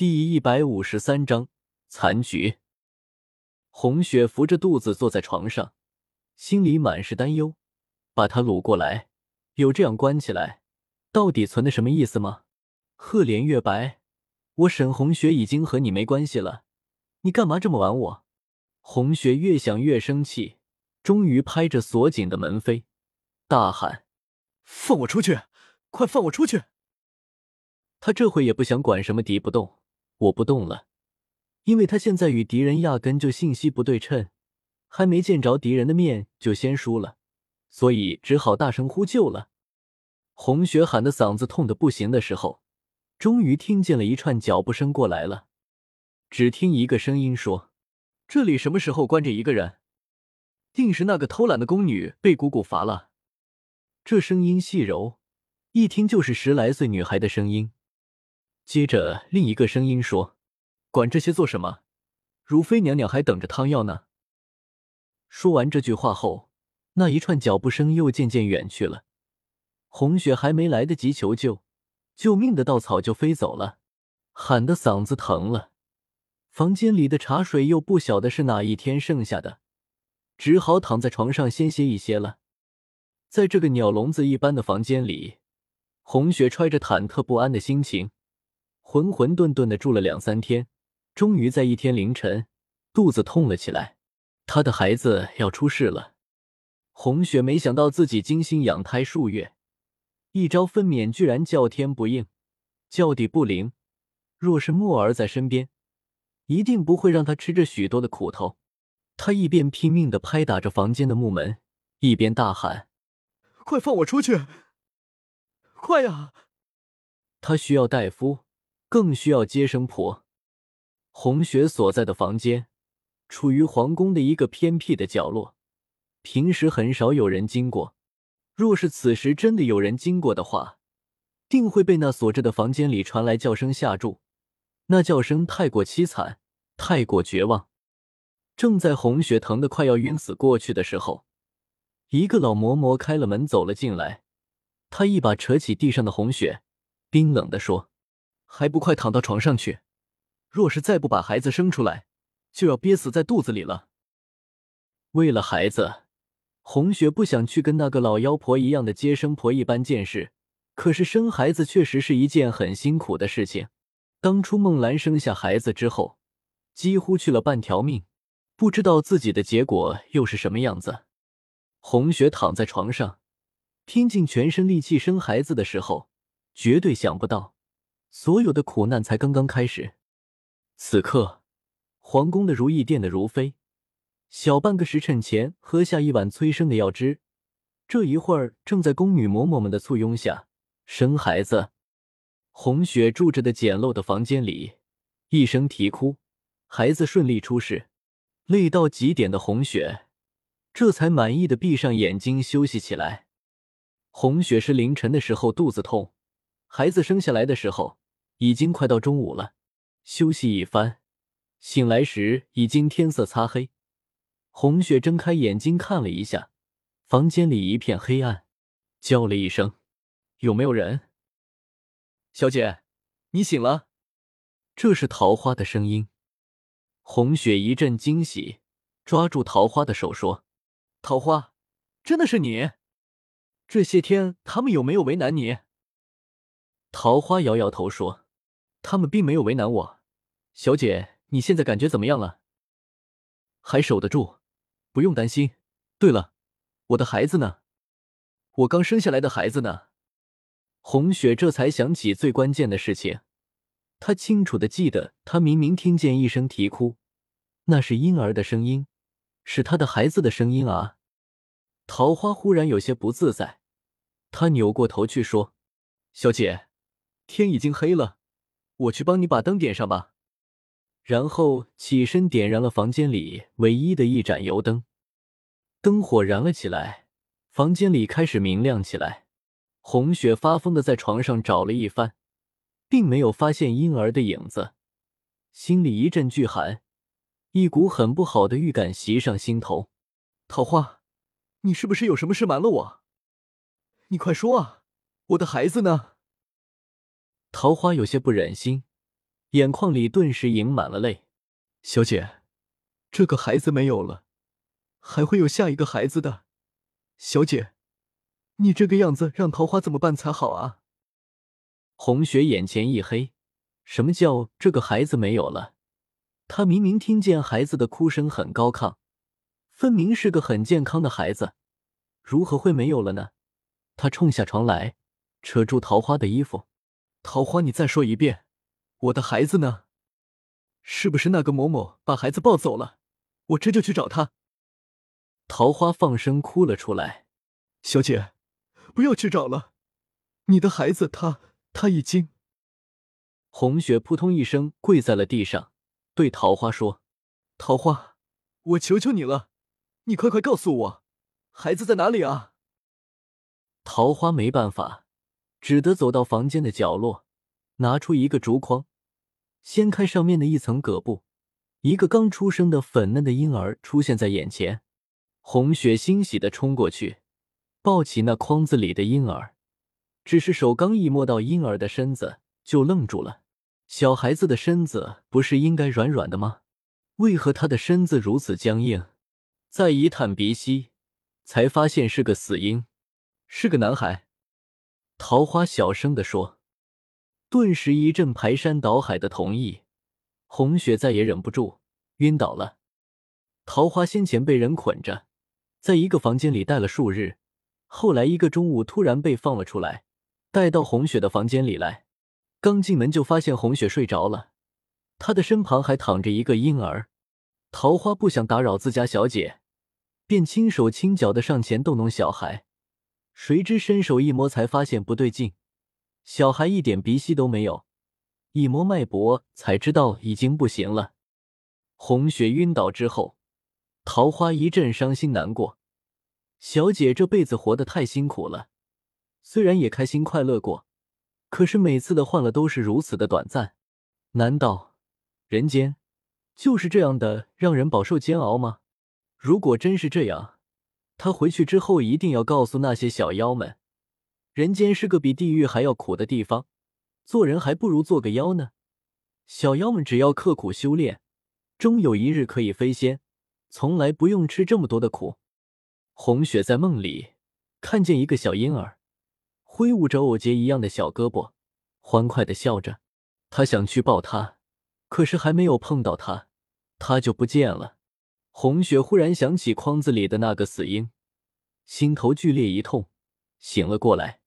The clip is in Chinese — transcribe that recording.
第一百五十三章残局。红雪扶着肚子坐在床上，心里满是担忧。把他掳过来，有这样关起来，到底存的什么意思吗？赫连月白，我沈红雪已经和你没关系了，你干嘛这么玩我？红雪越想越生气，终于拍着锁紧的门扉，大喊：“放我出去！快放我出去！”他这回也不想管什么敌不动。我不动了，因为他现在与敌人压根就信息不对称，还没见着敌人的面就先输了，所以只好大声呼救了。红雪喊的嗓子痛的不行的时候，终于听见了一串脚步声过来了。只听一个声音说：“这里什么时候关着一个人？定是那个偷懒的宫女被姑姑罚了。”这声音细柔，一听就是十来岁女孩的声音。接着，另一个声音说：“管这些做什么？如妃娘娘还等着汤药呢。”说完这句话后，那一串脚步声又渐渐远去了。红雪还没来得及求救，救命的稻草就飞走了，喊得嗓子疼了。房间里的茶水又不晓得是哪一天剩下的，只好躺在床上先歇一歇了。在这个鸟笼子一般的房间里，红雪揣着忐忑不安的心情。浑浑沌沌的住了两三天，终于在一天凌晨，肚子痛了起来。她的孩子要出世了。红雪没想到自己精心养胎数月，一朝分娩居然叫天不应，叫地不灵。若是墨儿在身边，一定不会让她吃着许多的苦头。她一边拼命的拍打着房间的木门，一边大喊：“快放我出去！快呀！”她需要大夫。更需要接生婆。红雪所在的房间处于皇宫的一个偏僻的角落，平时很少有人经过。若是此时真的有人经过的话，定会被那锁着的房间里传来叫声吓住。那叫声太过凄惨，太过绝望。正在红雪疼得快要晕死过去的时候，一个老嬷嬷开了门走了进来。他一把扯起地上的红雪，冰冷地说。还不快躺到床上去！若是再不把孩子生出来，就要憋死在肚子里了。为了孩子，红雪不想去跟那个老妖婆一样的接生婆一般见识。可是生孩子确实是一件很辛苦的事情。当初梦兰生下孩子之后，几乎去了半条命，不知道自己的结果又是什么样子。红雪躺在床上，拼尽全身力气生孩子的时候，绝对想不到。所有的苦难才刚刚开始。此刻，皇宫的如意殿的如妃，小半个时辰前喝下一碗催生的药汁，这一会儿正在宫女嬷嬷们的簇拥下生孩子。红雪住着的简陋的房间里，一声啼哭，孩子顺利出世。累到极点的红雪，这才满意的闭上眼睛休息起来。红雪是凌晨的时候肚子痛，孩子生下来的时候。已经快到中午了，休息一番，醒来时已经天色擦黑。红雪睁开眼睛看了一下，房间里一片黑暗，叫了一声：“有没有人？”小姐，你醒了。这是桃花的声音。红雪一阵惊喜，抓住桃花的手说：“桃花，真的是你？这些天他们有没有为难你？”桃花摇摇头说。他们并没有为难我，小姐，你现在感觉怎么样了？还守得住，不用担心。对了，我的孩子呢？我刚生下来的孩子呢？红雪这才想起最关键的事情，她清楚的记得，她明明听见一声啼哭，那是婴儿的声音，是她的孩子的声音啊！桃花忽然有些不自在，她扭过头去说：“小姐，天已经黑了。”我去帮你把灯点上吧，然后起身点燃了房间里唯一的一盏油灯，灯火燃了起来，房间里开始明亮起来。红雪发疯的在床上找了一番，并没有发现婴儿的影子，心里一阵巨寒，一股很不好的预感袭上心头。桃花，你是不是有什么事瞒了我？你快说啊，我的孩子呢？桃花有些不忍心，眼眶里顿时盈满了泪。小姐，这个孩子没有了，还会有下一个孩子的。小姐，你这个样子让桃花怎么办才好啊？红雪眼前一黑，什么叫这个孩子没有了？她明明听见孩子的哭声很高亢，分明是个很健康的孩子，如何会没有了呢？她冲下床来，扯住桃花的衣服：“桃花，你再说一遍，我的孩子呢？”是不是那个某某把孩子抱走了？我这就去找他。桃花放声哭了出来。小姐，不要去找了，你的孩子他他已经……红雪扑通一声跪在了地上，对桃花说：“桃花，我求求你了，你快快告诉我，孩子在哪里啊？”桃花没办法，只得走到房间的角落，拿出一个竹筐。掀开上面的一层葛布，一个刚出生的粉嫩的婴儿出现在眼前。红雪欣喜的冲过去，抱起那筐子里的婴儿，只是手刚一摸到婴儿的身子，就愣住了。小孩子的身子不是应该软软的吗？为何他的身子如此僵硬？再一探鼻息，才发现是个死婴，是个男孩。桃花小声的说。顿时一阵排山倒海的同意，红雪再也忍不住，晕倒了。桃花先前被人捆着，在一个房间里待了数日，后来一个中午突然被放了出来，带到红雪的房间里来。刚进门就发现红雪睡着了，她的身旁还躺着一个婴儿。桃花不想打扰自家小姐，便轻手轻脚的上前逗弄小孩，谁知伸手一摸，才发现不对劲。小孩一点鼻息都没有，一摸脉搏才知道已经不行了。红雪晕倒之后，桃花一阵伤心难过。小姐这辈子活得太辛苦了，虽然也开心快乐过，可是每次的欢乐都是如此的短暂。难道人间就是这样的让人饱受煎熬吗？如果真是这样，他回去之后一定要告诉那些小妖们。人间是个比地狱还要苦的地方，做人还不如做个妖呢。小妖们只要刻苦修炼，终有一日可以飞仙，从来不用吃这么多的苦。红雪在梦里看见一个小婴儿，挥舞着藕节一样的小胳膊，欢快的笑着。他想去抱他，可是还没有碰到他，他就不见了。红雪忽然想起筐子里的那个死婴，心头剧烈一痛，醒了过来。